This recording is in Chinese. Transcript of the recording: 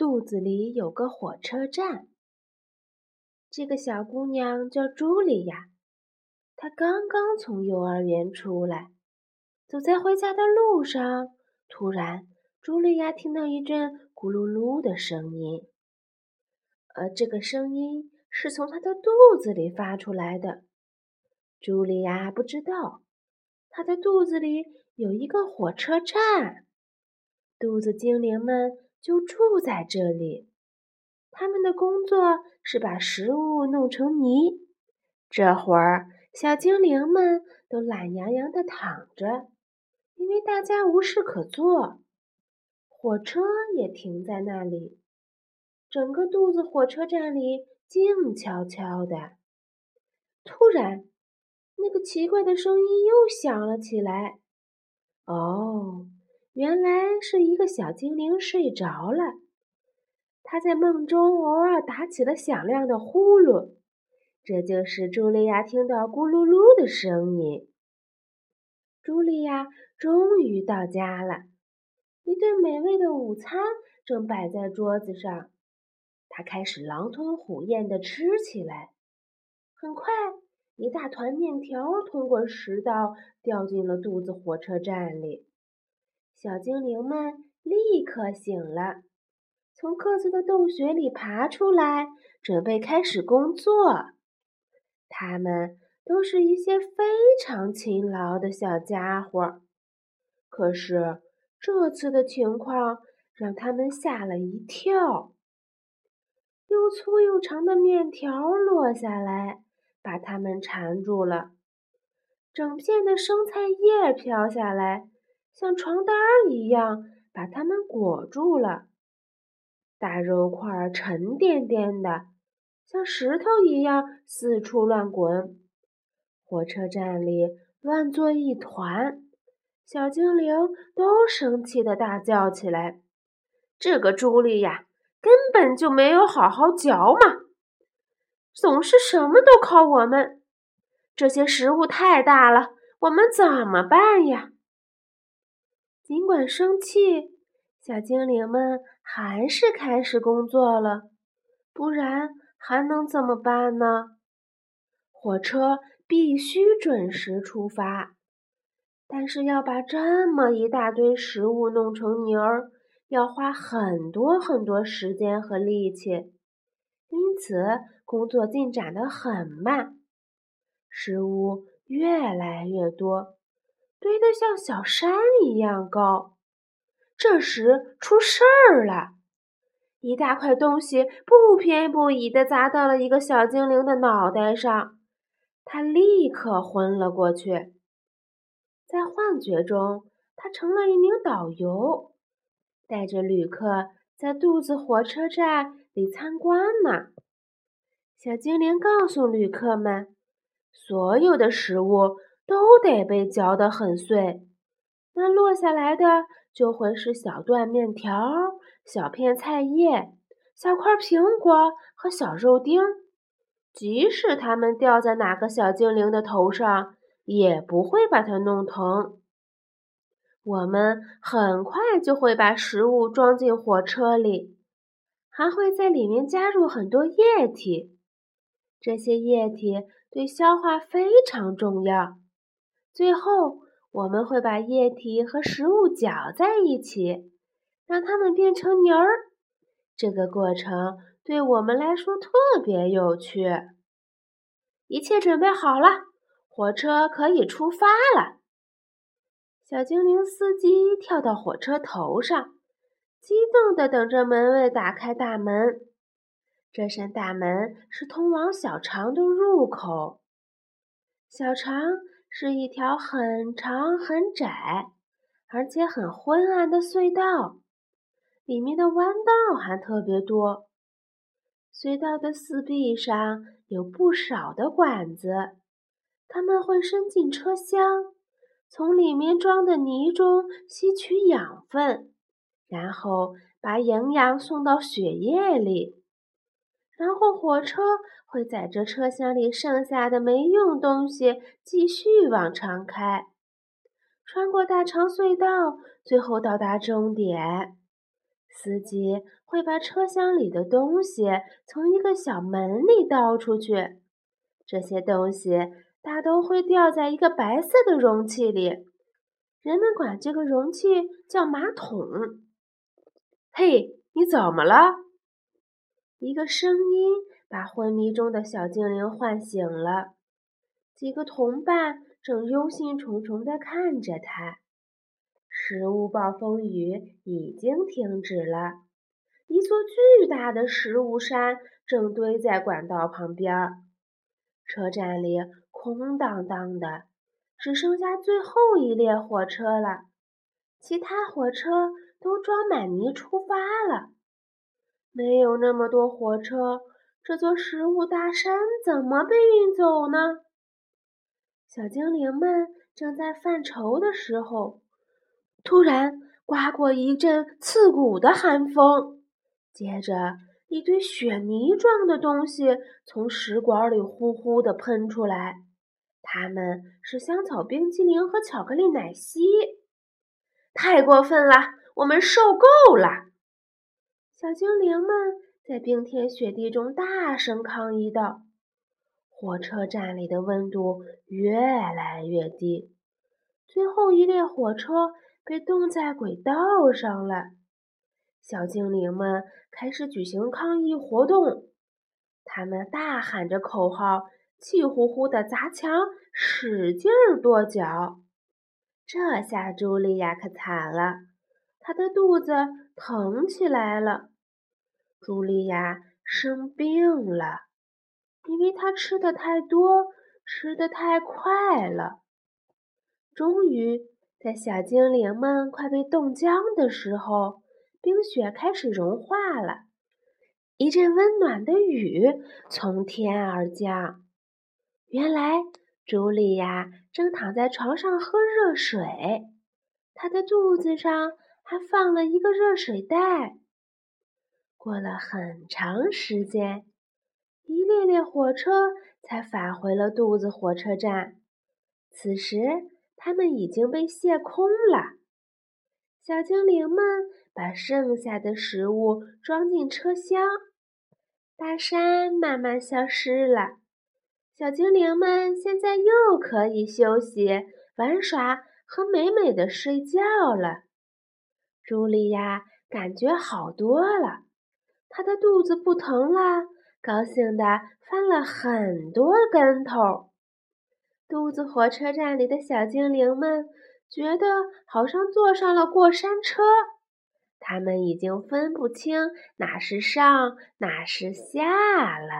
肚子里有个火车站。这个小姑娘叫茱莉亚，她刚刚从幼儿园出来，走在回家的路上，突然，茱莉亚听到一阵咕噜噜的声音。而这个声音是从她的肚子里发出来的。茱莉亚不知道，她的肚子里有一个火车站，肚子精灵们就住在这里。他们的工作是把食物弄成泥。这会儿，小精灵们都懒洋洋地躺着，因为大家无事可做。火车也停在那里，整个肚子火车站里静悄悄的。突然，那个奇怪的声音又响了起来。哦，原来是一个小精灵睡着了。他在梦中偶尔打起了响亮的呼噜，这就是茱莉亚听到咕噜噜的声音。茱莉亚终于到家了，一顿美味的午餐正摆在桌子上，她开始狼吞虎咽地吃起来。很快，一大团面条通过食道掉进了肚子火车站里，小精灵们立刻醒了。从各自的洞穴里爬出来，准备开始工作。他们都是一些非常勤劳的小家伙。可是这次的情况让他们吓了一跳。又粗又长的面条落下来，把他们缠住了；整片的生菜叶飘下来，像床单一样把它们裹住了。大肉块沉甸甸的，像石头一样四处乱滚。火车站里乱作一团，小精灵都生气的大叫起来：“这个朱莉呀，根本就没有好好嚼嘛！总是什么都靠我们。这些食物太大了，我们怎么办呀？”尽管生气。小精灵们还是开始工作了，不然还能怎么办呢？火车必须准时出发，但是要把这么一大堆食物弄成泥儿，要花很多很多时间和力气，因此工作进展得很慢。食物越来越多，堆得像小山一样高。这时出事儿了，一大块东西不偏不倚地砸到了一个小精灵的脑袋上，他立刻昏了过去。在幻觉中，他成了一名导游，带着旅客在肚子火车站里参观呢。小精灵告诉旅客们，所有的食物都得被嚼得很碎，那落下来的。就会是小段面条、小片菜叶、小块苹果和小肉丁，即使它们掉在哪个小精灵的头上，也不会把它弄疼。我们很快就会把食物装进火车里，还会在里面加入很多液体，这些液体对消化非常重要。最后。我们会把液体和食物搅在一起，让它们变成泥儿。这个过程对我们来说特别有趣。一切准备好了，火车可以出发了。小精灵司机跳到火车头上，激动地等着门卫打开大门。这扇大门是通往小肠的入口。小肠。是一条很长很窄，而且很昏暗的隧道，里面的弯道还特别多。隧道的四壁上有不少的管子，它们会伸进车厢，从里面装的泥中吸取养分，然后把营养送到血液里。然后火车会载着车厢里剩下的没用东西继续往常开，穿过大长隧道，最后到达终点。司机会把车厢里的东西从一个小门里倒出去，这些东西大都会掉在一个白色的容器里，人们管这个容器叫马桶。嘿，你怎么了？一个声音把昏迷中的小精灵唤醒了，几个同伴正忧心忡忡地看着他。食物暴风雨已经停止了，一座巨大的食物山正堆在管道旁边。车站里空荡荡的，只剩下最后一列火车了，其他火车都装满泥出发了。没有那么多火车，这座食物大山怎么被运走呢？小精灵们正在犯愁的时候，突然刮过一阵刺骨的寒风，接着一堆雪泥状的东西从食管里呼呼地喷出来，它们是香草冰激凌和巧克力奶昔。太过分了，我们受够了！小精灵们在冰天雪地中大声抗议道：“火车站里的温度越来越低，最后一列火车被冻在轨道上了。”小精灵们开始举行抗议活动，他们大喊着口号，气呼呼地砸墙，使劲跺脚。这下茱莉亚可惨了，她的肚子疼起来了。茱莉亚生病了，因为她吃的太多，吃的太快了。终于，在小精灵们快被冻僵的时候，冰雪开始融化了，一阵温暖的雨从天而降。原来，茱莉亚正躺在床上喝热水，她的肚子上还放了一个热水袋。过了很长时间，一列列火车才返回了肚子火车站。此时，它们已经被卸空了。小精灵们把剩下的食物装进车厢，大山慢慢消失了。小精灵们现在又可以休息、玩耍和美美的睡觉了。茱莉亚感觉好多了。他的肚子不疼了，高兴的翻了很多跟头。肚子火车站里的小精灵们觉得好像坐上了过山车，他们已经分不清哪是上哪是下了。